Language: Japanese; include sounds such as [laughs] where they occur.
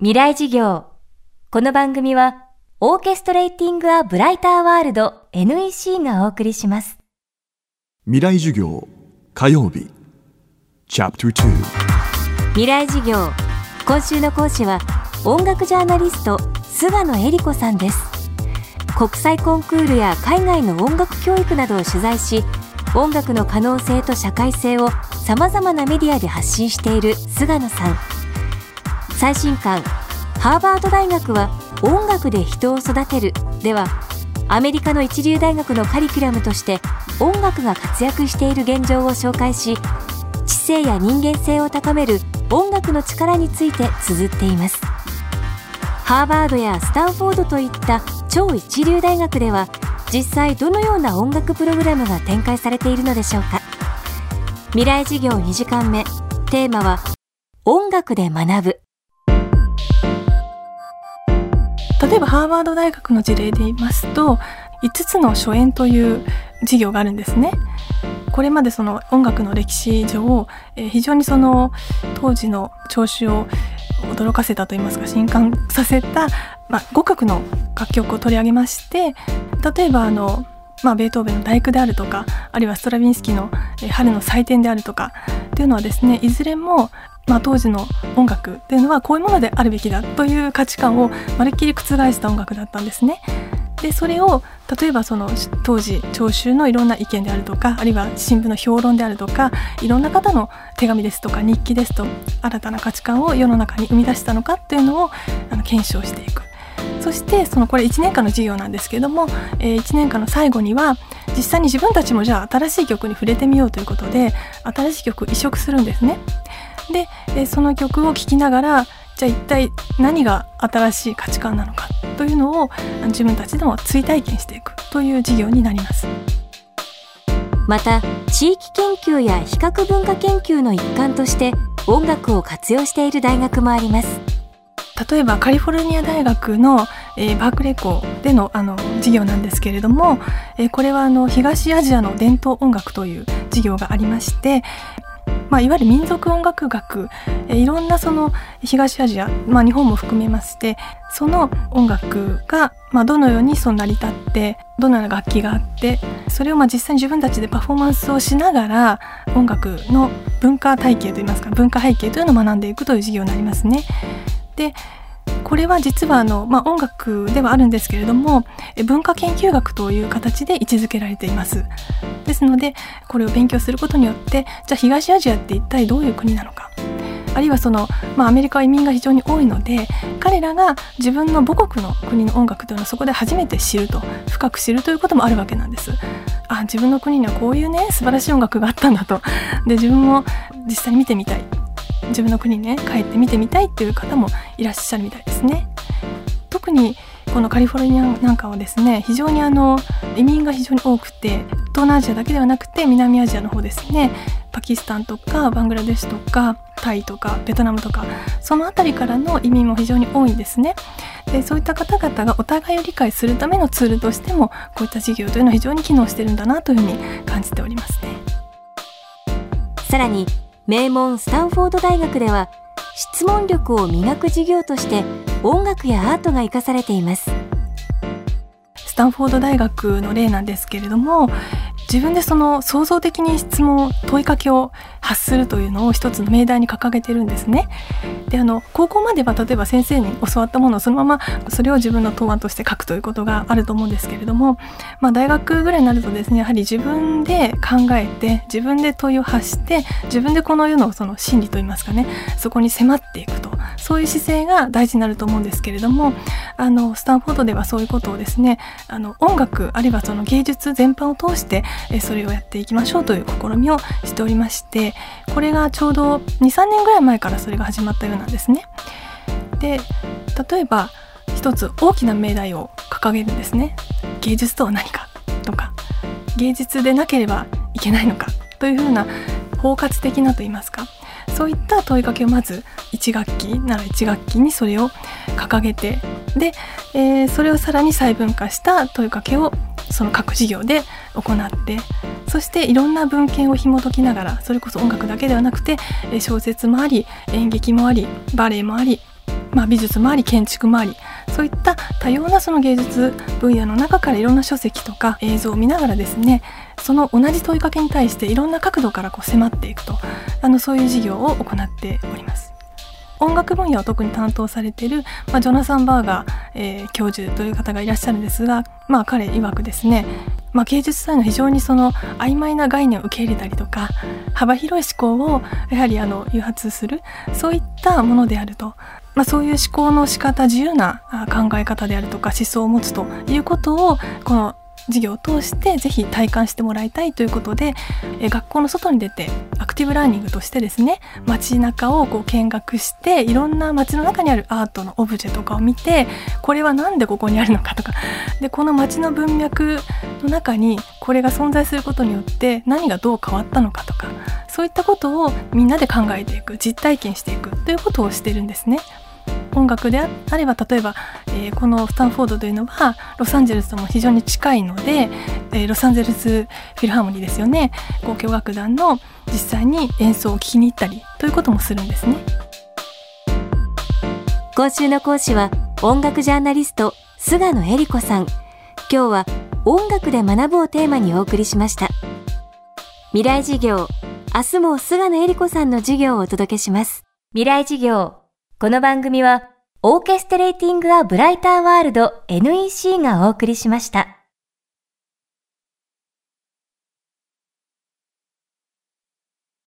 未来事業。この番組はオーケストレーティング・ア・ブライター・ワールド NEC がお送りします。未来授業火曜日。チャプター未来事業。今週の講師は音楽ジャーナリスト菅野恵理子さんです。国際コンクールや海外の音楽教育などを取材し音楽の可能性と社会性をさまざまなメディアで発信している菅野さん最新刊ハーバード大学は音楽で人を育てる。ではアメリカの一流大学のカリキュラムとして音楽が活躍している現状を紹介し知性や人間性を高める音楽の力について綴っています。ハーバードやスタンフォードといった超一流大学では実際どのような音楽プログラムが展開されているのでしょうか。未来事業2時間目。テーマは音楽で学ぶ。例えばハーバード大学の事例で言いますと5つの初演という授業があるんですね。これまでその音楽の歴史上、えー、非常にその当時の聴衆を驚かせたといいますか震撼させた、まあ、五角の楽曲を取り上げまして例えばあの、まあ、ベートーベンの「第九」であるとかあるいはストラビンスキーの「春の祭典」であるとかっていうのはですねいずれもまあ、当時の音楽っていうのはこういうものであるべきだという価値観をまるっきり覆した音楽だったんですね。でそれを例えばその当時聴衆のいろんな意見であるとかあるいは新聞の評論であるとかいろんな方の手紙ですとか日記ですと新たな価値観を世の中に生み出したのかっていうのをあの検証していく。そしてそのこれ1年間の授業なんですけども、えー、1年間の最後には実際に自分たちもじゃあ新しい曲に触れてみようということで新しい曲移植するんですね。で、えその曲を聴きながらじゃあ一体何が新しい価値観なのかというのを自分たちでも追体験していくという授業になります。また地域研究や比較文化研究の一環として音楽を活用している大学もあります。例えばカリフォルニア大学の、えー、バークレー校でのあの授業なんですけれども、えー、これはあの東アジアの伝統音楽という授業がありましてまあ、いわゆる民族音楽学、えいろんなその東アジア、まあ、日本も含めましてその音楽が、まあ、どのようにその成り立ってどのような楽器があってそれをまあ実際に自分たちでパフォーマンスをしながら音楽の文化体系といいますか文化背景というのを学んでいくという授業になりますね。でこれは実はあの、まあ、音楽ではあるんですけれども文化研究学という形で位置づけられています。ですのでこれを勉強することによってじゃあ東アジアって一体どういう国なのか。あるいはその、まあ、アメリカは移民が非常に多いので彼らが自分の母国の国の音楽というのをそこで初めて知ると深く知るということもあるわけなんです。あ自分の国にはこういうね素晴らしい音楽があったんだと。で自分も実際に見てみたい。自分の国にね帰って見てみたいっていう方もいらっしゃるみたいですね。特にこのカリフォルニアなんかはですね非常にあの移民が非常に多くて東南アジアだけではなくて南アジアの方ですね。パキスタンとかバングラデシュとかタイとかベトナムとかその辺りからの移民も非常に多いんですね。でそういった方々がお互いを理解するためのツールとしてもこういった事業というのは非常に機能してるんだなというふうに感じておりますね。さらに名門スタンフォード大学では質問力を磨く授業として音楽やアートが生かされています。スタンフォード大学の例なんですけれども自分でその創造的に質問問いかけを発するというのを一つの命題に掲げてるんですね。であの高校までは例えば先生に教わったものをそのままそれを自分の答案として書くということがあると思うんですけれども、まあ、大学ぐらいになるとですねやはり自分で考えて自分で問いを発して自分でこの世のその真理といいますかねそこに迫っていくとそういう姿勢が大事になると思うんですけれどもあのスタンフォードではそういうことをですねあの音楽あるいはその芸術全般を通してそれをやっていきましょうという試みをしておりましてこれがちょうど23年ぐらい前からそれが始まったようなんですね。で例えば一つ大きな命題を掲げるんですね。芸術とは何かとか芸術でなければいけないのかというふうな包括的なと言いますかそういった問いかけをまず1学期なら1学期にそれを掲げてで、えー、それをさらに細分化した問いかけをその各授業で行ってそしていろんな文献を紐解きながらそれこそ音楽だけではなくて小説もあり演劇もありバレエもありまあ、美術もあり建築もありそういった多様なその芸術分野の中からいろんな書籍とか映像を見ながらですねその同じ問いかけに対していろんな角度からこう迫っていくとあのそういう授業を行っております。音楽分野を特に担当されている、まあ、ジョナサン・バーガー、えー、教授という方がいらっしゃるんですが、まあ、彼曰くですね、まあ、芸術祭の非常にその曖昧な概念を受け入れたりとか幅広い思考をやはりあの誘発するそういったものであると、まあ、そういう思考の仕方自由な考え方であるとか思想を持つということをこの授業を通してぜひ体感してもらいたいということで、学校の外に出てアクティブラーニングとしてですね街中をこう見学していろんな街の中にあるアートのオブジェとかを見てこれは何でここにあるのかとか [laughs] でこの街の文脈の中にこれが存在することによって何がどう変わったのかとかそういったことをみんなで考えていく実体験していくということをしてるんですね。音楽であれば例えば、えー、このスタンフォードというのはロサンゼルスとも非常に近いので、えー、ロサンゼルスフィルハーモニーですよね。交響楽団の実際に演奏を聴きに行ったりということもするんですね。今週の講師は音楽ジャーナリスト菅野恵理子さん。今日は音楽で学ぶをテーマにお送りしました。未来授業。明日も菅野恵理子さんの授業をお届けします。未来授業。この番組は、オーケストレーティング・ア・ブライター・ワールド NEC がお送りしました。